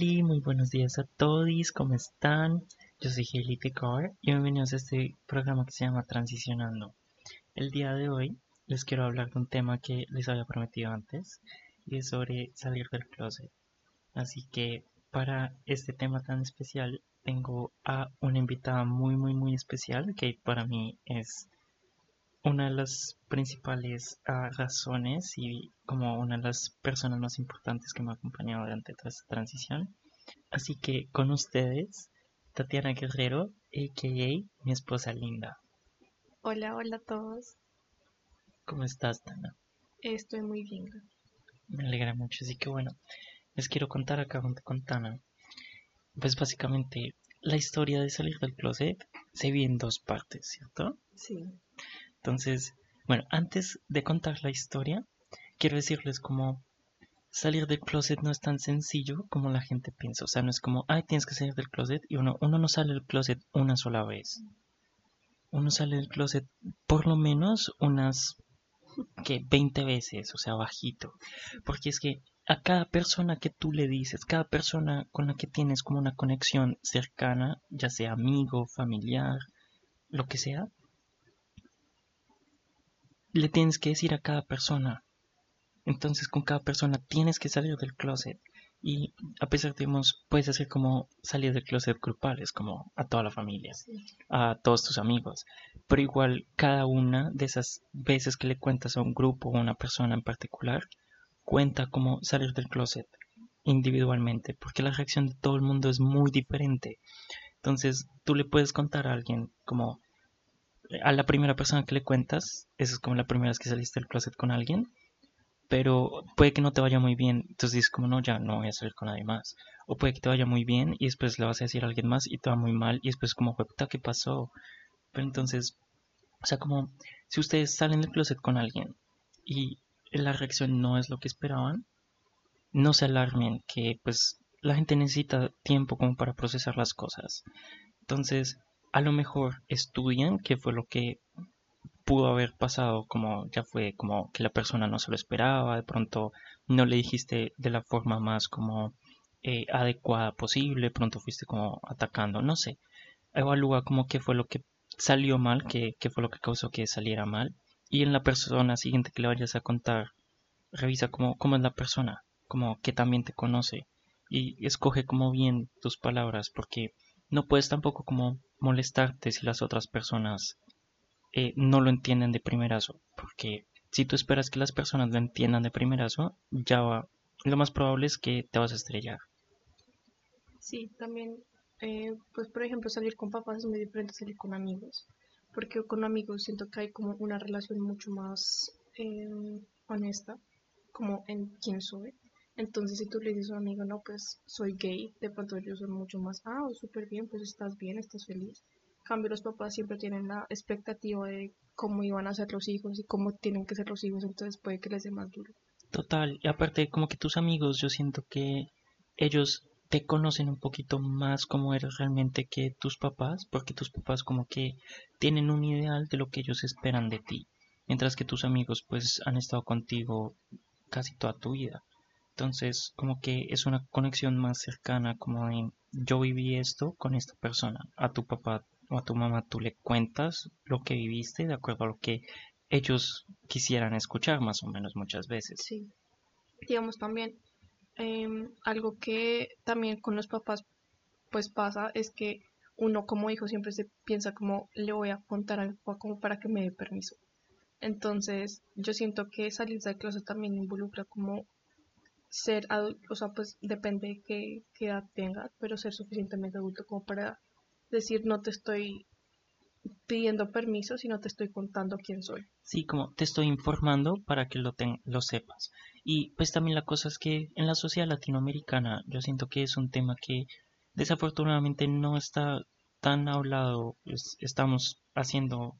Hola, muy buenos días a todos, ¿cómo están? Yo soy Haley Picard y bienvenidos a este programa que se llama Transicionando. El día de hoy les quiero hablar de un tema que les había prometido antes y es sobre salir del closet. Así que para este tema tan especial tengo a una invitada muy muy muy especial que para mí es una de las principales ah, razones y como una de las personas más importantes que me ha acompañado durante toda esta transición. Así que con ustedes, Tatiana Guerrero, a.k.a. mi esposa linda. Hola, hola a todos. ¿Cómo estás, Tana? Estoy muy bien. Me alegra mucho, así que bueno, les quiero contar acá con Tana. Pues básicamente la historia de salir del closet se vive en dos partes, ¿cierto? Sí. Entonces, bueno, antes de contar la historia, quiero decirles cómo salir del closet no es tan sencillo como la gente piensa. O sea, no es como, ay, tienes que salir del closet y uno, uno no sale del closet una sola vez. Uno sale del closet por lo menos unas que 20 veces, o sea, bajito. Porque es que a cada persona que tú le dices, cada persona con la que tienes como una conexión cercana, ya sea amigo, familiar, lo que sea, le tienes que decir a cada persona. Entonces con cada persona tienes que salir del closet. Y a pesar de que puedes hacer como salir del closet grupales, como a toda la familia, a todos tus amigos. Pero igual cada una de esas veces que le cuentas a un grupo o a una persona en particular, cuenta como salir del closet individualmente, porque la reacción de todo el mundo es muy diferente. Entonces tú le puedes contar a alguien como a la primera persona que le cuentas, esa es como la primera vez que saliste del closet con alguien, pero puede que no te vaya muy bien, entonces dices como no, ya no voy a salir con nadie más. O puede que te vaya muy bien y después le vas a decir a alguien más y te va muy mal y después como, puta, ¿qué pasó? Pero entonces, o sea, como si ustedes salen del closet con alguien y la reacción no es lo que esperaban, no se alarmen, que pues la gente necesita tiempo como para procesar las cosas. Entonces, a lo mejor estudian qué fue lo que pudo haber pasado, como ya fue como que la persona no se lo esperaba, de pronto no le dijiste de la forma más como eh, adecuada posible, pronto fuiste como atacando, no sé. Evalúa como qué fue lo que salió mal, qué, qué fue lo que causó que saliera mal. Y en la persona siguiente que le vayas a contar, revisa cómo, cómo es la persona, como que también te conoce. Y escoge como bien tus palabras, porque no puedes tampoco como molestarte si las otras personas eh, no lo entienden de primerazo, porque si tú esperas que las personas lo entiendan de primerazo, ya va, lo más probable es que te vas a estrellar. Sí, también, eh, pues por ejemplo, salir con papás es muy diferente a salir con amigos, porque con amigos siento que hay como una relación mucho más em, honesta, como en quién soy. Entonces, si tú le dices a un amigo, no, pues soy gay, de pronto ellos son mucho más, ah, súper bien, pues estás bien, estás feliz. En cambio, los papás siempre tienen la expectativa de cómo iban a ser los hijos y cómo tienen que ser los hijos, entonces puede que les dé más duro. Total, y aparte, como que tus amigos, yo siento que ellos te conocen un poquito más como eres realmente que tus papás, porque tus papás como que tienen un ideal de lo que ellos esperan de ti, mientras que tus amigos pues han estado contigo casi toda tu vida. Entonces, como que es una conexión más cercana, como en yo viví esto con esta persona. A tu papá o a tu mamá tú le cuentas lo que viviste de acuerdo a lo que ellos quisieran escuchar más o menos muchas veces. Sí. Digamos también, em, algo que también con los papás pues pasa es que uno como hijo siempre se piensa como le voy a contar al papá como para que me dé permiso. Entonces yo siento que salir de clase también involucra como ser adulto, o sea, pues depende de qué, edad tengas, pero ser suficientemente adulto como para decir no te estoy pidiendo permiso, sino te estoy contando quién soy. Sí, como te estoy informando para que lo, lo sepas. Y pues también la cosa es que en la sociedad latinoamericana yo siento que es un tema que desafortunadamente no está tan hablado. estamos haciendo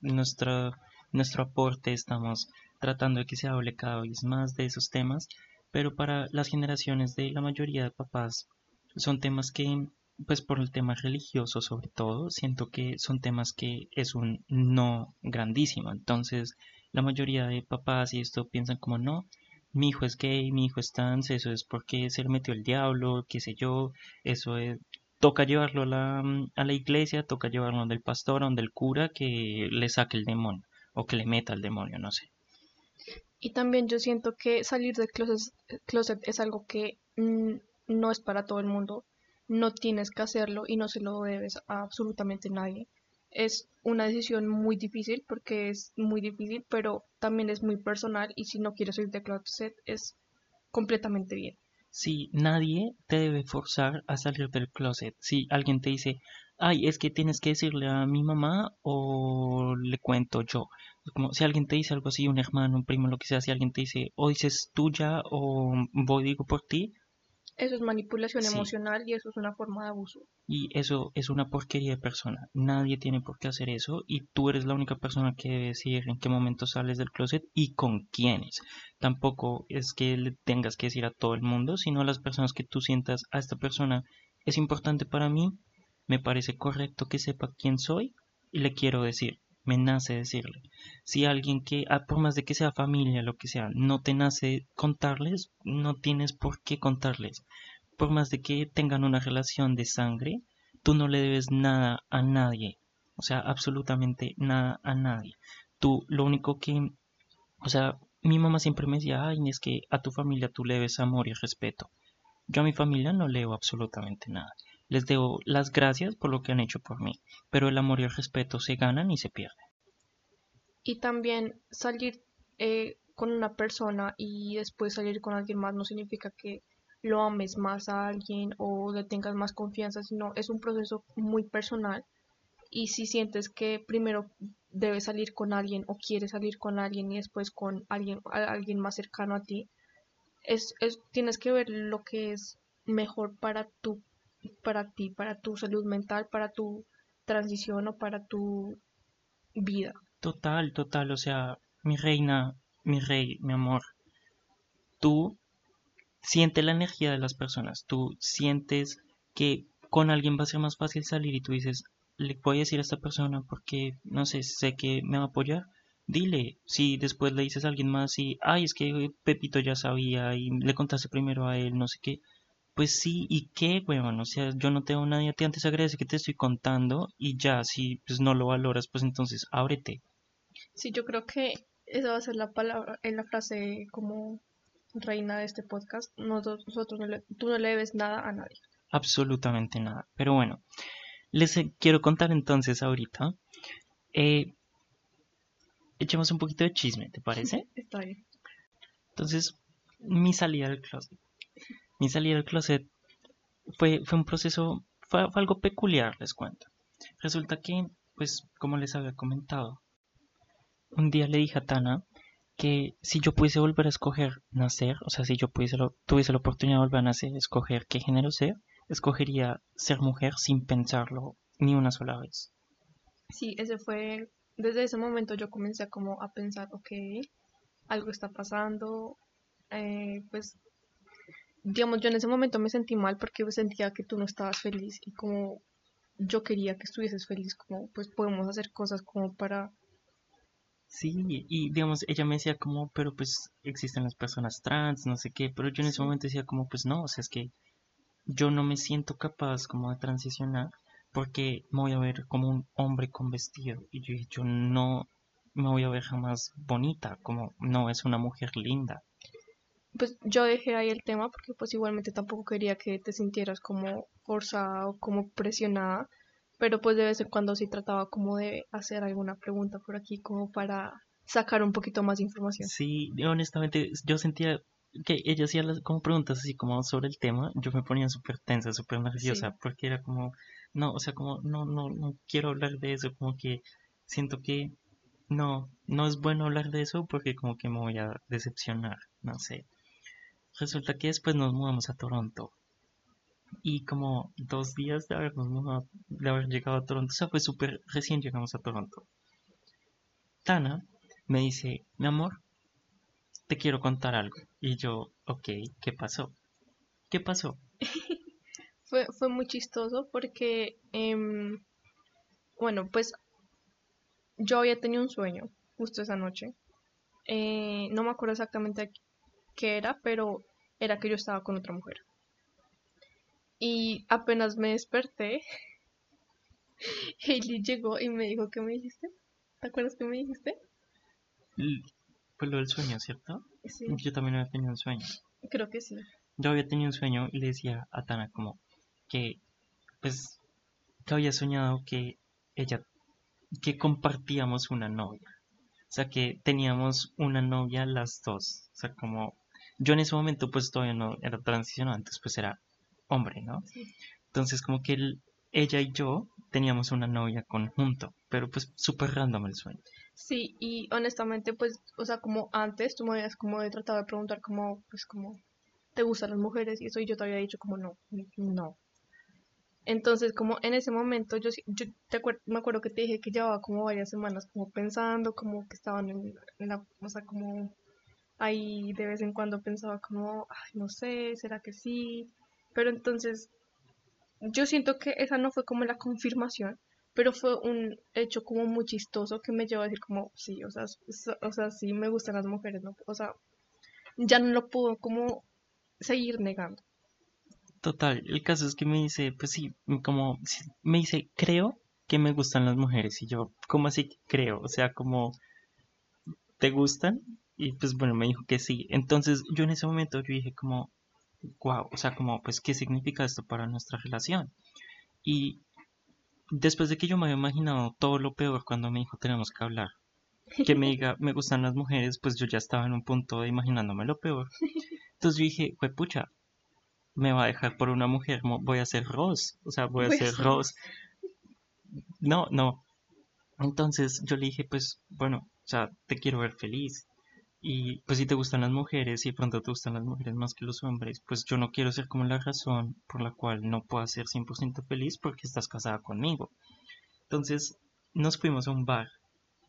nuestro, nuestro aporte, estamos tratando de que se hable cada vez más de esos temas pero para las generaciones de la mayoría de papás son temas que, pues por el tema religioso sobre todo, siento que son temas que es un no grandísimo. Entonces, la mayoría de papás y esto piensan como no, mi hijo es gay, mi hijo es trans, eso es porque se le metió el diablo, qué sé yo, eso es, toca llevarlo a la, a la iglesia, toca llevarlo donde el pastor, donde el cura, que le saque el demonio, o que le meta el demonio, no sé. Y también yo siento que salir del closet, closet es algo que no es para todo el mundo, no tienes que hacerlo y no se lo debes a absolutamente nadie. Es una decisión muy difícil porque es muy difícil, pero también es muy personal y si no quieres salir del closet es completamente bien. Sí, nadie te debe forzar a salir del closet. Si alguien te dice, ay, es que tienes que decirle a mi mamá o le cuento yo. Como si alguien te dice algo así, un hermano, un primo, lo que sea, si alguien te dice, o dices tuya o voy digo por ti. Eso es manipulación emocional y eso es una forma de abuso. Y eso es una porquería de persona. Nadie tiene por qué hacer eso y tú eres la única persona que debe decir en qué momento sales del closet y con quiénes. Tampoco es que le tengas que decir a todo el mundo, sino a las personas que tú sientas a esta persona es importante para mí, me parece correcto que sepa quién soy y le quiero decir, me nace decirle. Si alguien que, ah, por más de que sea familia, lo que sea, no te nace contarles, no tienes por qué contarles. Por más de que tengan una relación de sangre, tú no le debes nada a nadie. O sea, absolutamente nada a nadie. Tú lo único que, o sea, mi mamá siempre me decía, ay, es que a tu familia tú le debes amor y respeto. Yo a mi familia no leo absolutamente nada. Les debo las gracias por lo que han hecho por mí, pero el amor y el respeto se ganan y se pierden. Y también salir eh, con una persona y después salir con alguien más no significa que lo ames más a alguien o le tengas más confianza, sino es un proceso muy personal. Y si sientes que primero debes salir con alguien o quieres salir con alguien y después con alguien, alguien más cercano a ti, es, es, tienes que ver lo que es mejor para tu para ti, para tu salud mental, para tu transición o para tu vida. Total, total, o sea, mi reina, mi rey, mi amor, tú sientes la energía de las personas, tú sientes que con alguien va a ser más fácil salir y tú dices, le voy a decir a esta persona porque, no sé, sé que me va a apoyar, dile, si después le dices a alguien más y, ay, es que Pepito ya sabía y le contaste primero a él, no sé qué, pues sí, ¿y qué, weón? O sea, yo no tengo nadie a ti, antes agradece que te estoy contando y ya, si pues no lo valoras, pues entonces ábrete. Sí, yo creo que esa va a ser la palabra, en la frase como reina de este podcast. Nosotros, nosotros no le, tú no le debes nada a nadie. Absolutamente nada. Pero bueno, les quiero contar entonces ahorita. Eh, echemos un poquito de chisme, ¿te parece? Está bien. Entonces, mi salida del closet mi salida del closet fue, fue un proceso, fue, algo peculiar, les cuento. Resulta que, pues, como les había comentado, un día le dije a Tana que si yo pudiese volver a escoger nacer, o sea, si yo pudiese tuviese la oportunidad de volver a nacer, escoger qué género ser, escogería ser mujer sin pensarlo ni una sola vez. Sí, ese fue, desde ese momento yo comencé como a pensar, ok, algo está pasando, eh, pues digamos, yo en ese momento me sentí mal porque sentía que tú no estabas feliz y como yo quería que estuvieses feliz, como pues podemos hacer cosas como para... Sí, y digamos, ella me decía como, pero pues existen las personas trans, no sé qué, pero yo en ese momento decía como, pues no, o sea, es que yo no me siento capaz como de transicionar porque me voy a ver como un hombre con vestido y yo, yo no me voy a ver jamás bonita, como no es una mujer linda pues yo dejé ahí el tema porque pues igualmente tampoco quería que te sintieras como forzada o como presionada, pero pues de vez en cuando sí trataba como de hacer alguna pregunta por aquí como para sacar un poquito más de información. Sí, honestamente yo sentía que ella hacía como preguntas así como sobre el tema, yo me ponía súper tensa, súper nerviosa, porque era como, no, o sea, como, no, no, no quiero hablar de eso, como que siento que no, no es bueno hablar de eso porque como que me voy a decepcionar, no sé. Resulta que después nos mudamos a Toronto. Y como dos días de, habernos de haber llegado a Toronto, o sea, fue súper recién llegamos a Toronto. Tana me dice, mi amor, te quiero contar algo. Y yo, ok, ¿qué pasó? ¿Qué pasó? fue, fue muy chistoso porque, em, bueno, pues yo había tenido un sueño justo esa noche. Eh, no me acuerdo exactamente qué era, pero era que yo estaba con otra mujer. Y apenas me desperté, Hailey llegó y me dijo, ¿qué me dijiste? ¿Te acuerdas qué me dijiste? Fue lo del sueño, ¿cierto? Sí, Yo también había tenido un sueño. creo que sí. Yo había tenido un sueño y le decía a Tana como que, pues, que había soñado que ella, que compartíamos una novia. O sea, que teníamos una novia las dos. O sea, como, yo en ese momento pues todavía no era transicionado, antes pues era hombre, ¿no? Sí. Entonces como que él- ella y yo teníamos una novia conjunto, pero pues súper random el sueño. Sí, y honestamente, pues, o sea, como antes tú me habías como de tratado de preguntar como, pues, como, ¿te gustan las mujeres? Y eso, y yo te había dicho como, no, no. Entonces, como en ese momento, yo, yo te acuer- me acuerdo que te dije que llevaba como varias semanas como pensando, como que estaban en, en la, o sea, como ahí de vez en cuando pensaba como, ay, no sé, ¿será que sí? Pero entonces, yo siento que esa no fue como la confirmación, pero fue un hecho como muy chistoso que me llevó a decir como, sí, o sea, o sea, sí me gustan las mujeres, ¿no? O sea, ya no lo puedo como seguir negando. Total, el caso es que me dice, pues sí, como, me dice, creo que me gustan las mujeres. Y yo, ¿cómo así creo? O sea, como, ¿te gustan? Y pues bueno, me dijo que sí. Entonces yo en ese momento yo dije como, wow, o sea, como, pues, ¿qué significa esto para nuestra relación? Y después de que yo me había imaginado todo lo peor cuando me dijo, tenemos que hablar, que me diga, me gustan las mujeres, pues yo ya estaba en un punto de imaginándome lo peor. Entonces yo dije, pues pucha, me va a dejar por una mujer, voy a ser Ross, o sea, voy a ser Ross. No, no. Entonces yo le dije, pues bueno, o sea, te quiero ver feliz. Y pues si te gustan las mujeres y de pronto te gustan las mujeres más que los hombres, pues yo no quiero ser como la razón por la cual no puedas ser 100% feliz porque estás casada conmigo. Entonces nos fuimos a un bar.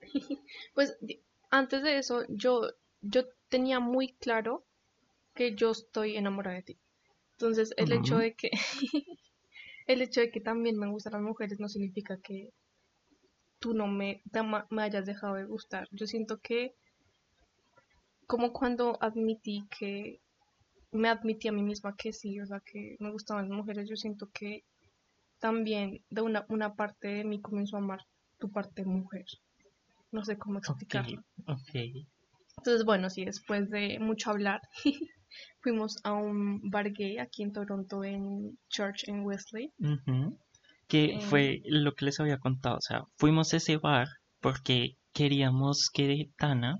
Pues antes de eso, yo, yo tenía muy claro que yo estoy enamorada de ti. Entonces, el hecho de que el hecho de que también me gustan las mujeres no significa que tú no me, me hayas dejado de gustar. Yo siento que como cuando admití que me admití a mí misma que sí, o sea, que me gustaban las mujeres, yo siento que también de una, una parte de mí comenzó a amar tu parte mujer. No sé cómo explicarlo. ok. Entonces, bueno, sí, después de mucho hablar, fuimos a un bar gay aquí en Toronto, en Church en Wesley. Que Eh, fue lo que les había contado. O sea, fuimos a ese bar porque queríamos que Tana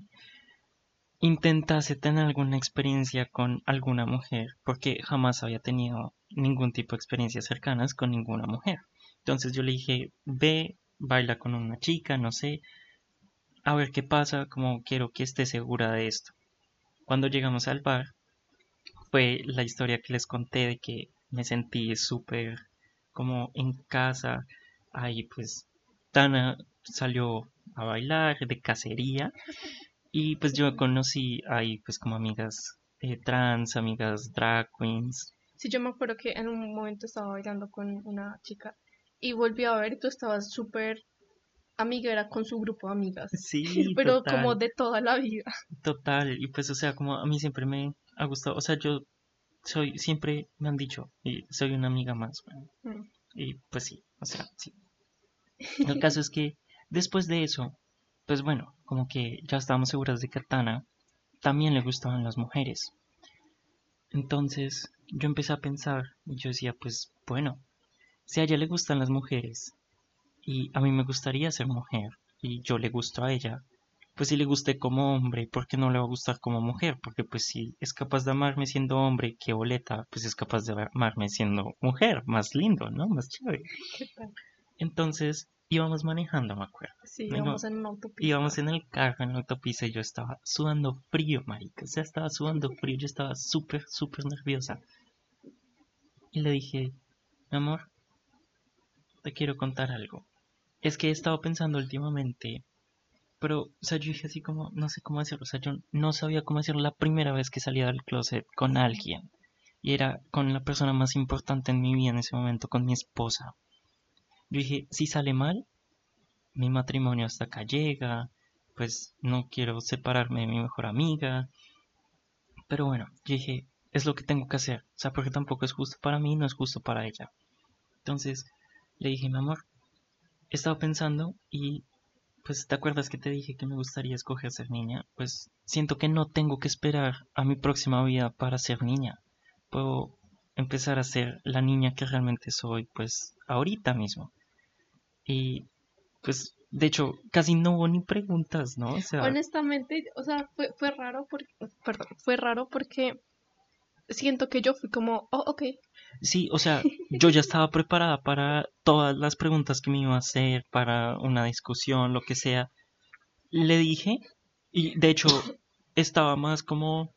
intentase tener alguna experiencia con alguna mujer, porque jamás había tenido ningún tipo de experiencias cercanas con ninguna mujer. Entonces yo le dije, ve, baila con una chica, no sé, a ver qué pasa, como quiero que esté segura de esto. Cuando llegamos al bar, fue la historia que les conté de que me sentí súper como en casa. Ahí pues Tana salió a bailar de cacería y pues yo conocí ahí pues como amigas eh, trans, amigas drag queens. Sí, yo me acuerdo que en un momento estaba bailando con una chica y volví a ver y tú estabas súper amiguera con su grupo de amigas, Sí, pero total, como de toda la vida. total. Y pues o sea, como a mí siempre me ha gustado, o sea, yo soy, siempre me han dicho, y soy una amiga más. bueno, Mm. Y pues sí, o sea, sí. El caso es que después de eso, pues bueno, como que ya estábamos seguras de que a Tana también le gustaban las mujeres. Entonces yo empecé a pensar y yo decía, pues bueno, si a ella le gustan las mujeres y a mí me gustaría ser mujer y yo le gusto a ella, pues si le guste como hombre, ¿por qué no le va a gustar como mujer? Porque pues si es capaz de amarme siendo hombre, qué boleta, pues es capaz de amarme siendo mujer, más lindo, ¿no? Más chévere. Entonces íbamos manejando, me acuerdo. Sí, íbamos en una autopista. Íbamos en el carro, en la autopista, y yo estaba sudando frío, marica. O sea, estaba sudando frío, yo estaba súper, súper nerviosa. Y le dije, mi amor, te quiero contar algo. Es que he estado pensando últimamente, pero, o sea, yo dije así como, no sé cómo hacerlo. O sea, yo no sabía cómo hacerlo la primera vez que salía del closet con alguien. Y era con la persona más importante en mi vida en ese momento, con mi esposa. Yo dije, si sale mal, mi matrimonio hasta acá llega, pues no quiero separarme de mi mejor amiga, Pero bueno, yo dije, es lo que tengo que hacer. O sea, porque tampoco es justo para mí, no es justo para ella. Entonces le dije, mi amor, he estado pensando y pues te acuerdas que te dije que me gustaría escoger ser niña. Pues siento que no tengo que esperar a mi próxima vida para ser niña. Puedo empezar a ser la niña que realmente soy, pues ahorita mismo. Y pues de hecho, casi no hubo ni preguntas, ¿no? O sea, Honestamente, o sea, fue, fue raro porque, perdón, fue raro porque siento que yo fui como, oh, ok, sí, o sea, yo ya estaba preparada para todas las preguntas que me iba a hacer, para una discusión, lo que sea. Le dije, y de hecho, estaba más como,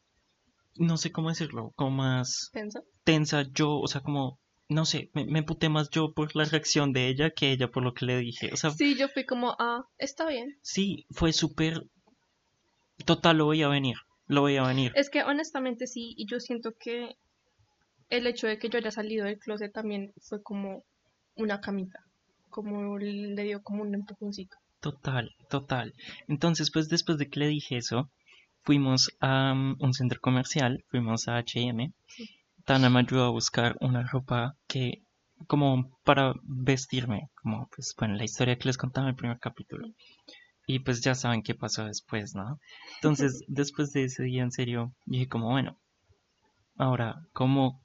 no sé cómo decirlo, como más tensa. tensa yo, o sea, como, no sé, me, me emputé más yo por la reacción de ella que ella por lo que le dije. O sea, Sí, yo fui como, ah, está bien. sí, fue súper... Total, lo veía venir, lo veía venir. Es que honestamente sí, y yo siento que el hecho de que yo haya salido del closet también fue como una camita, como le dio como un empujoncito. Total, total. Entonces, pues después de que le dije eso, fuimos a um, un centro comercial, fuimos a H&M. Tana me ayudó a buscar una ropa que, como para vestirme, como pues, bueno, la historia que les contaba en el primer capítulo. Y pues ya saben qué pasó después, ¿no? Entonces, después de ese día, en serio, dije como, bueno, ahora, como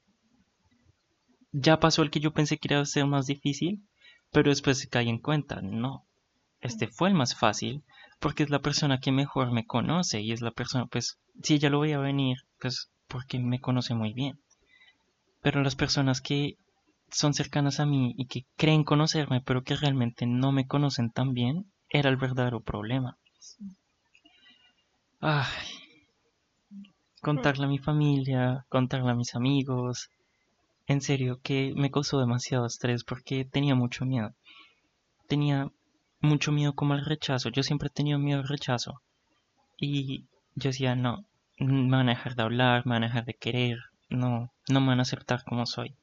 ya pasó el que yo pensé que iba a ser más difícil, pero después se caí en cuenta, no, este fue el más fácil, porque es la persona que mejor me conoce y es la persona, pues, si ella lo veía venir, pues, porque me conoce muy bien. Pero las personas que son cercanas a mí y que creen conocerme, pero que realmente no me conocen tan bien, era el verdadero problema. Ay, contarle a mi familia, contarle a mis amigos, en serio que me causó demasiado estrés porque tenía mucho miedo. Tenía mucho miedo como al rechazo. Yo siempre he tenido miedo al rechazo. Y yo decía, no, me de hablar, me de querer, no, no me van a aceptar como soy.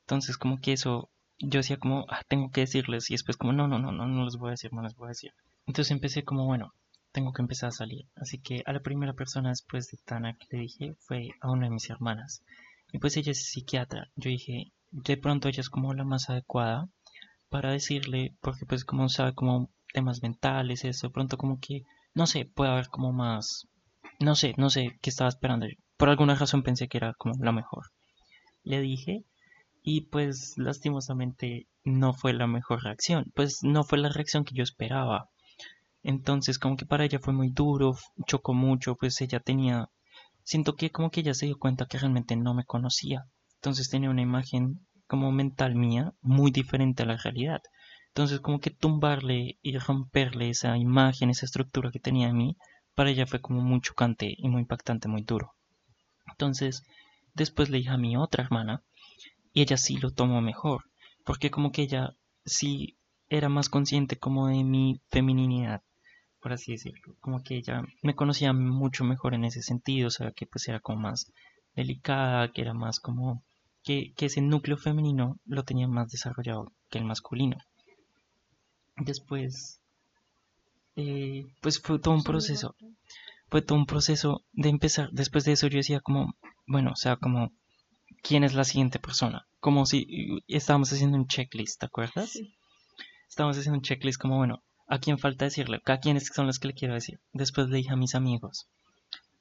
Entonces como que eso, yo decía como, ah, tengo que decirles y después como, no, no, no, no, no les voy a decir, no les voy a decir. Entonces empecé como, bueno, tengo que empezar a salir. Así que a la primera persona después de Tana que le dije fue a una de mis hermanas. Y pues ella es psiquiatra. Yo dije, de pronto ella es como la más adecuada para decirle, porque pues como sabe como temas mentales, eso, de pronto como que, no sé, puede haber como más, no sé, no sé qué estaba esperando. Por alguna razón pensé que era como la mejor. Le dije y pues lastimosamente no fue la mejor reacción, pues no fue la reacción que yo esperaba. Entonces como que para ella fue muy duro, chocó mucho, pues ella tenía siento que como que ella se dio cuenta que realmente no me conocía. Entonces tenía una imagen como mental mía muy diferente a la realidad. Entonces como que tumbarle y romperle esa imagen, esa estructura que tenía en mí, para ella fue como muy chocante y muy impactante, muy duro. Entonces después le dije a mi otra hermana y ella sí lo tomó mejor, porque como que ella sí era más consciente como de mi feminidad por así decirlo. Como que ella me conocía mucho mejor en ese sentido, o sea, que pues era como más delicada, que era más como que, que ese núcleo femenino lo tenía más desarrollado que el masculino. Después, eh, pues fue todo un proceso, fue todo un proceso de empezar. Después de eso yo decía como, bueno, o sea, como, ¿quién es la siguiente persona? Como si estábamos haciendo un checklist, ¿te acuerdas? Sí. Estábamos haciendo un checklist como, bueno, ¿A quién falta decirle? ¿A quiénes son los que le quiero decir? Después le dije a mis amigos.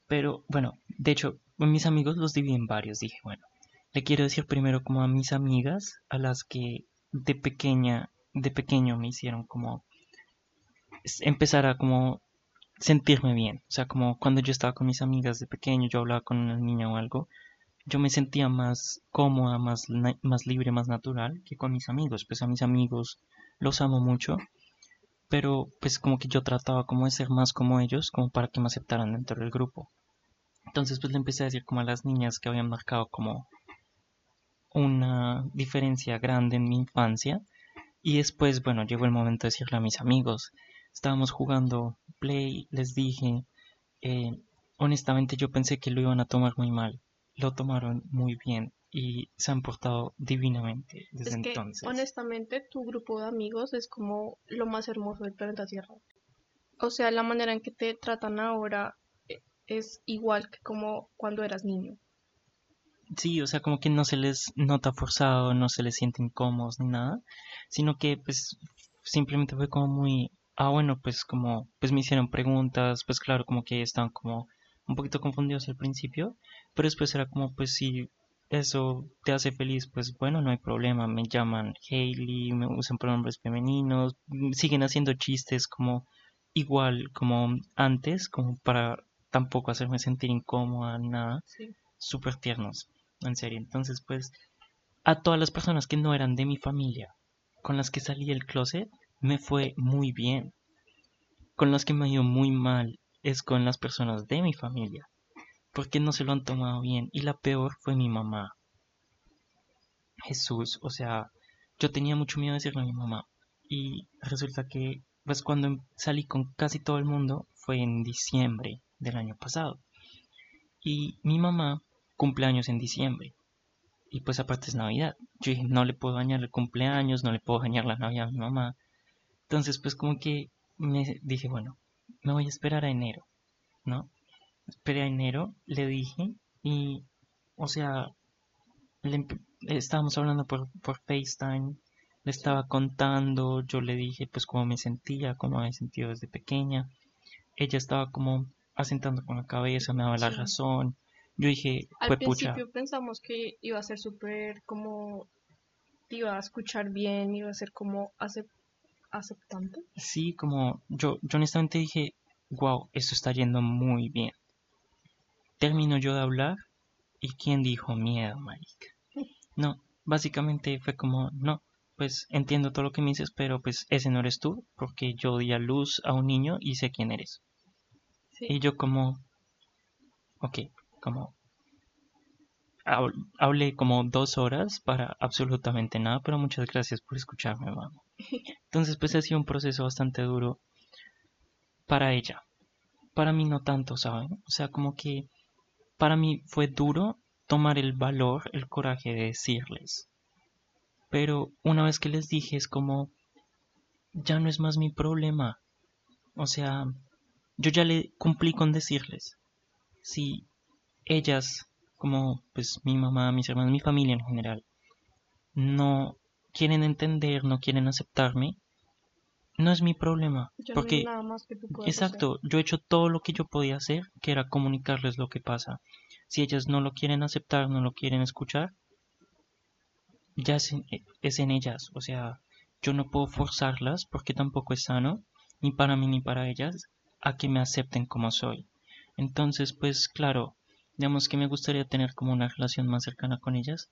Pero bueno, de hecho, mis amigos los dividí en varios. Dije, bueno, le quiero decir primero como a mis amigas, a las que de pequeña, de pequeño me hicieron como empezar a como sentirme bien. O sea, como cuando yo estaba con mis amigas de pequeño, yo hablaba con una niña o algo, yo me sentía más cómoda, más, más libre, más natural que con mis amigos. Pues a mis amigos los amo mucho pero pues como que yo trataba como de ser más como ellos, como para que me aceptaran dentro del grupo. Entonces pues le empecé a decir como a las niñas que habían marcado como una diferencia grande en mi infancia y después bueno llegó el momento de decirle a mis amigos. Estábamos jugando play, les dije, eh, honestamente yo pensé que lo iban a tomar muy mal, lo tomaron muy bien y se han portado divinamente desde Es que, entonces. honestamente, tu grupo de amigos es como lo más hermoso del planeta Tierra. O sea, la manera en que te tratan ahora, eh, es igual que como cuando eras niño. Sí, o sea, como que no se les nota forzado, no se les siente incómodos ni nada, sino que pues simplemente fue como muy, ah, bueno, pues como, pues me hicieron preguntas, pues claro, como que estaban como un poquito confundidos al principio, pero después era como, pues si eso te hace feliz, pues bueno, no hay problema, me llaman Hailey, me usan pronombres femeninos, siguen haciendo chistes como igual como antes, como para tampoco hacerme sentir incómoda, nada, Sí. súper tiernos, en serio. Entonces, pues, a todas las personas que no eran de mi familia, con las que salí del closet, me fue muy bien. Con las que me ha ido muy mal es con las personas de mi familia, porque no se lo han tomado bien. Y la peor fue mi mamá. Jesús, o sea, yo tenía mucho miedo de decirle a mi mamá. Y resulta que, pues cuando em- salí con casi todo el mundo, fue en diciembre del año pasado. Y mi mamá cumple años en diciembre. Y pues aparte es Navidad. Yo dije, no le puedo dañar el cumpleaños, no le puedo dañar la Navidad a mi mamá. Entonces pues como que me dije, bueno, me voy a esperar a enero, ¿no? Esperé a enero, le dije y, o sea, le estábamos hablando por, por FaceTime, le estaba contando, yo le dije pues cómo me sentía, cómo me he sentido desde pequeña. Ella estaba como asentando con la cabeza, me daba la razón. Yo dije, Al pucha, principio pensamos que iba a ser súper como, te iba a escuchar bien, iba a ser como acep- aceptante. sí, como yo, yo honestamente dije, wow, esto está yendo muy bien. Termino yo de hablar y ¿quién dijo miedo, marica? No, básicamente fue como, no, pues entiendo todo lo que me dices, pero pues ese no eres tú, porque yo di a luz a un niño y sé quién eres. Sí. Y yo como, ok, como, hablé como dos horas para absolutamente nada, pero muchas gracias por escucharme, mamá. Entonces pues ha sido un proceso bastante duro para ella. Para mí no tanto, ¿saben? O sea, como que para mí fue duro tomar el valor, el coraje de decirles. Pero una vez que les dije es como, ya no es más mi problema. O sea, yo ya le cumplí con decirles. Si ellas, como pues mi mamá, mis hermanos, mi familia en general, no quieren entender, no quieren aceptarme, no es mi problema. No porque nada más que tú puedas hacer. Exacto, yo he hecho todo lo que yo podía hacer, que era comunicarles lo que pasa. Si ellas no lo quieren aceptar, no lo quieren escuchar, ya es en, es en ellas. O sea, yo no puedo forzarlas porque tampoco es sano, ni para mí ni para ellas, a que me acepten como soy. Entonces, pues claro, digamos que me gustaría tener como una relación más cercana con ellas,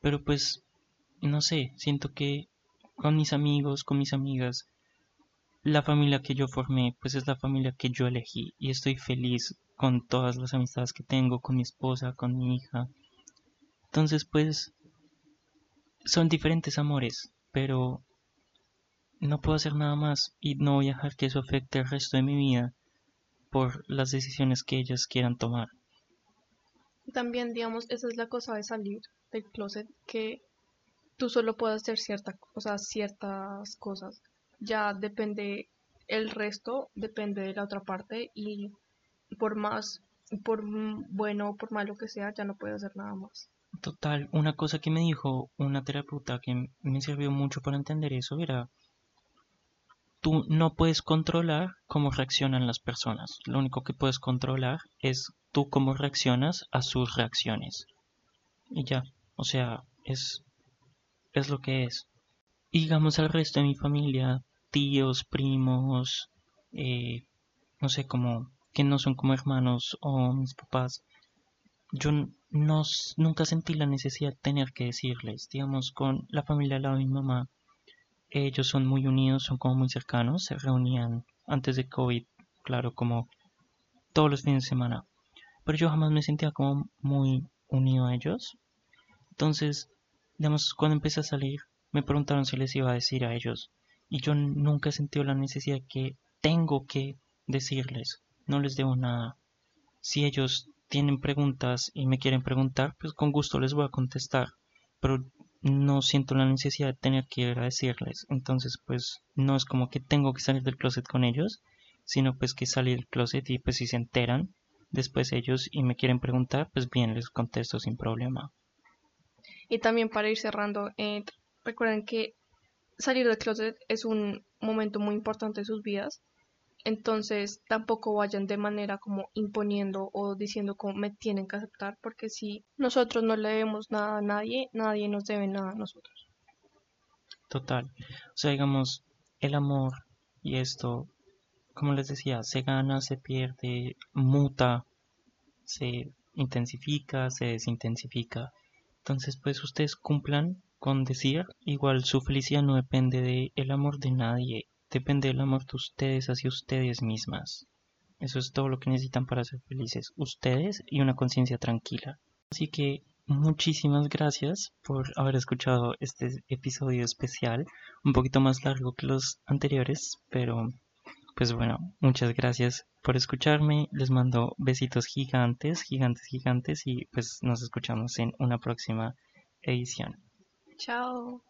pero pues, no sé, siento que con mis amigos, con mis amigas, la familia que yo formé, pues es la familia que yo elegí y estoy feliz con todas las amistades que tengo, con mi esposa, con mi hija. Entonces, pues, son diferentes amores, pero no puedo hacer nada más y no voy a dejar que eso afecte el resto de mi vida por las decisiones que ellas quieran tomar. También, digamos, esa es la cosa de salir del closet, que tú solo puedes hacer cierta, o sea, ciertas cosas. Ya depende, el resto depende de la otra parte y por más, por bueno o por malo que sea, ya no puedes hacer nada más. Total, una cosa que me dijo una terapeuta que me sirvió mucho para entender eso era, tú no puedes controlar cómo reaccionan las personas. Lo único que puedes controlar es tú cómo reaccionas a sus reacciones. Y ya, o sea, es, es lo que es. Y digamos al resto de mi familia, tíos, primos, eh, no sé, como que no son como hermanos o mis papás, yo no, nunca sentí la necesidad de tener que decirles, digamos, con la familia al lado de mi mamá, ellos son muy unidos, son como muy cercanos, se reunían antes de COVID, claro, como todos los fines de semana, pero yo jamás me sentía como muy unido a ellos. Entonces, cuando empecé a salir, me preguntaron si les iba a decir a ellos, y yo nunca he sentido la necesidad que tengo que decirles, no les debo nada. Si ellos tienen preguntas y me quieren preguntar, pues con gusto les voy a contestar, pero no siento la necesidad de tener que ir a decirles. Entonces, pues no es como que tengo que salir del closet con ellos, sino pues que salir del closet y pues si se enteran, después ellos y me quieren preguntar, pues bien, les contesto sin problema. Y también para ir cerrando, eh, recuerden que salir del closet es un momento muy importante de sus vidas. Entonces tampoco vayan de manera como imponiendo o diciendo cómo me tienen que aceptar, porque si nosotros no le debemos nada a nadie, nadie nos debe nada a nosotros. Total. O sea, digamos, el amor y esto, como les decía, se gana, se pierde, muta, se intensifica, se desintensifica. Entonces, pues ustedes cumplan con decir, igual su felicidad no depende del el amor de nadie, depende del amor de ustedes hacia ustedes mismas. Eso es todo lo que necesitan para ser felices, ustedes y una conciencia tranquila. Así que muchísimas gracias por haber escuchado este episodio especial, un poquito más largo que los anteriores, pero pues bueno, muchas gracias por escucharme. Les mando besitos gigantes, gigantes, gigantes y pues nos escuchamos en una próxima edición. Chao.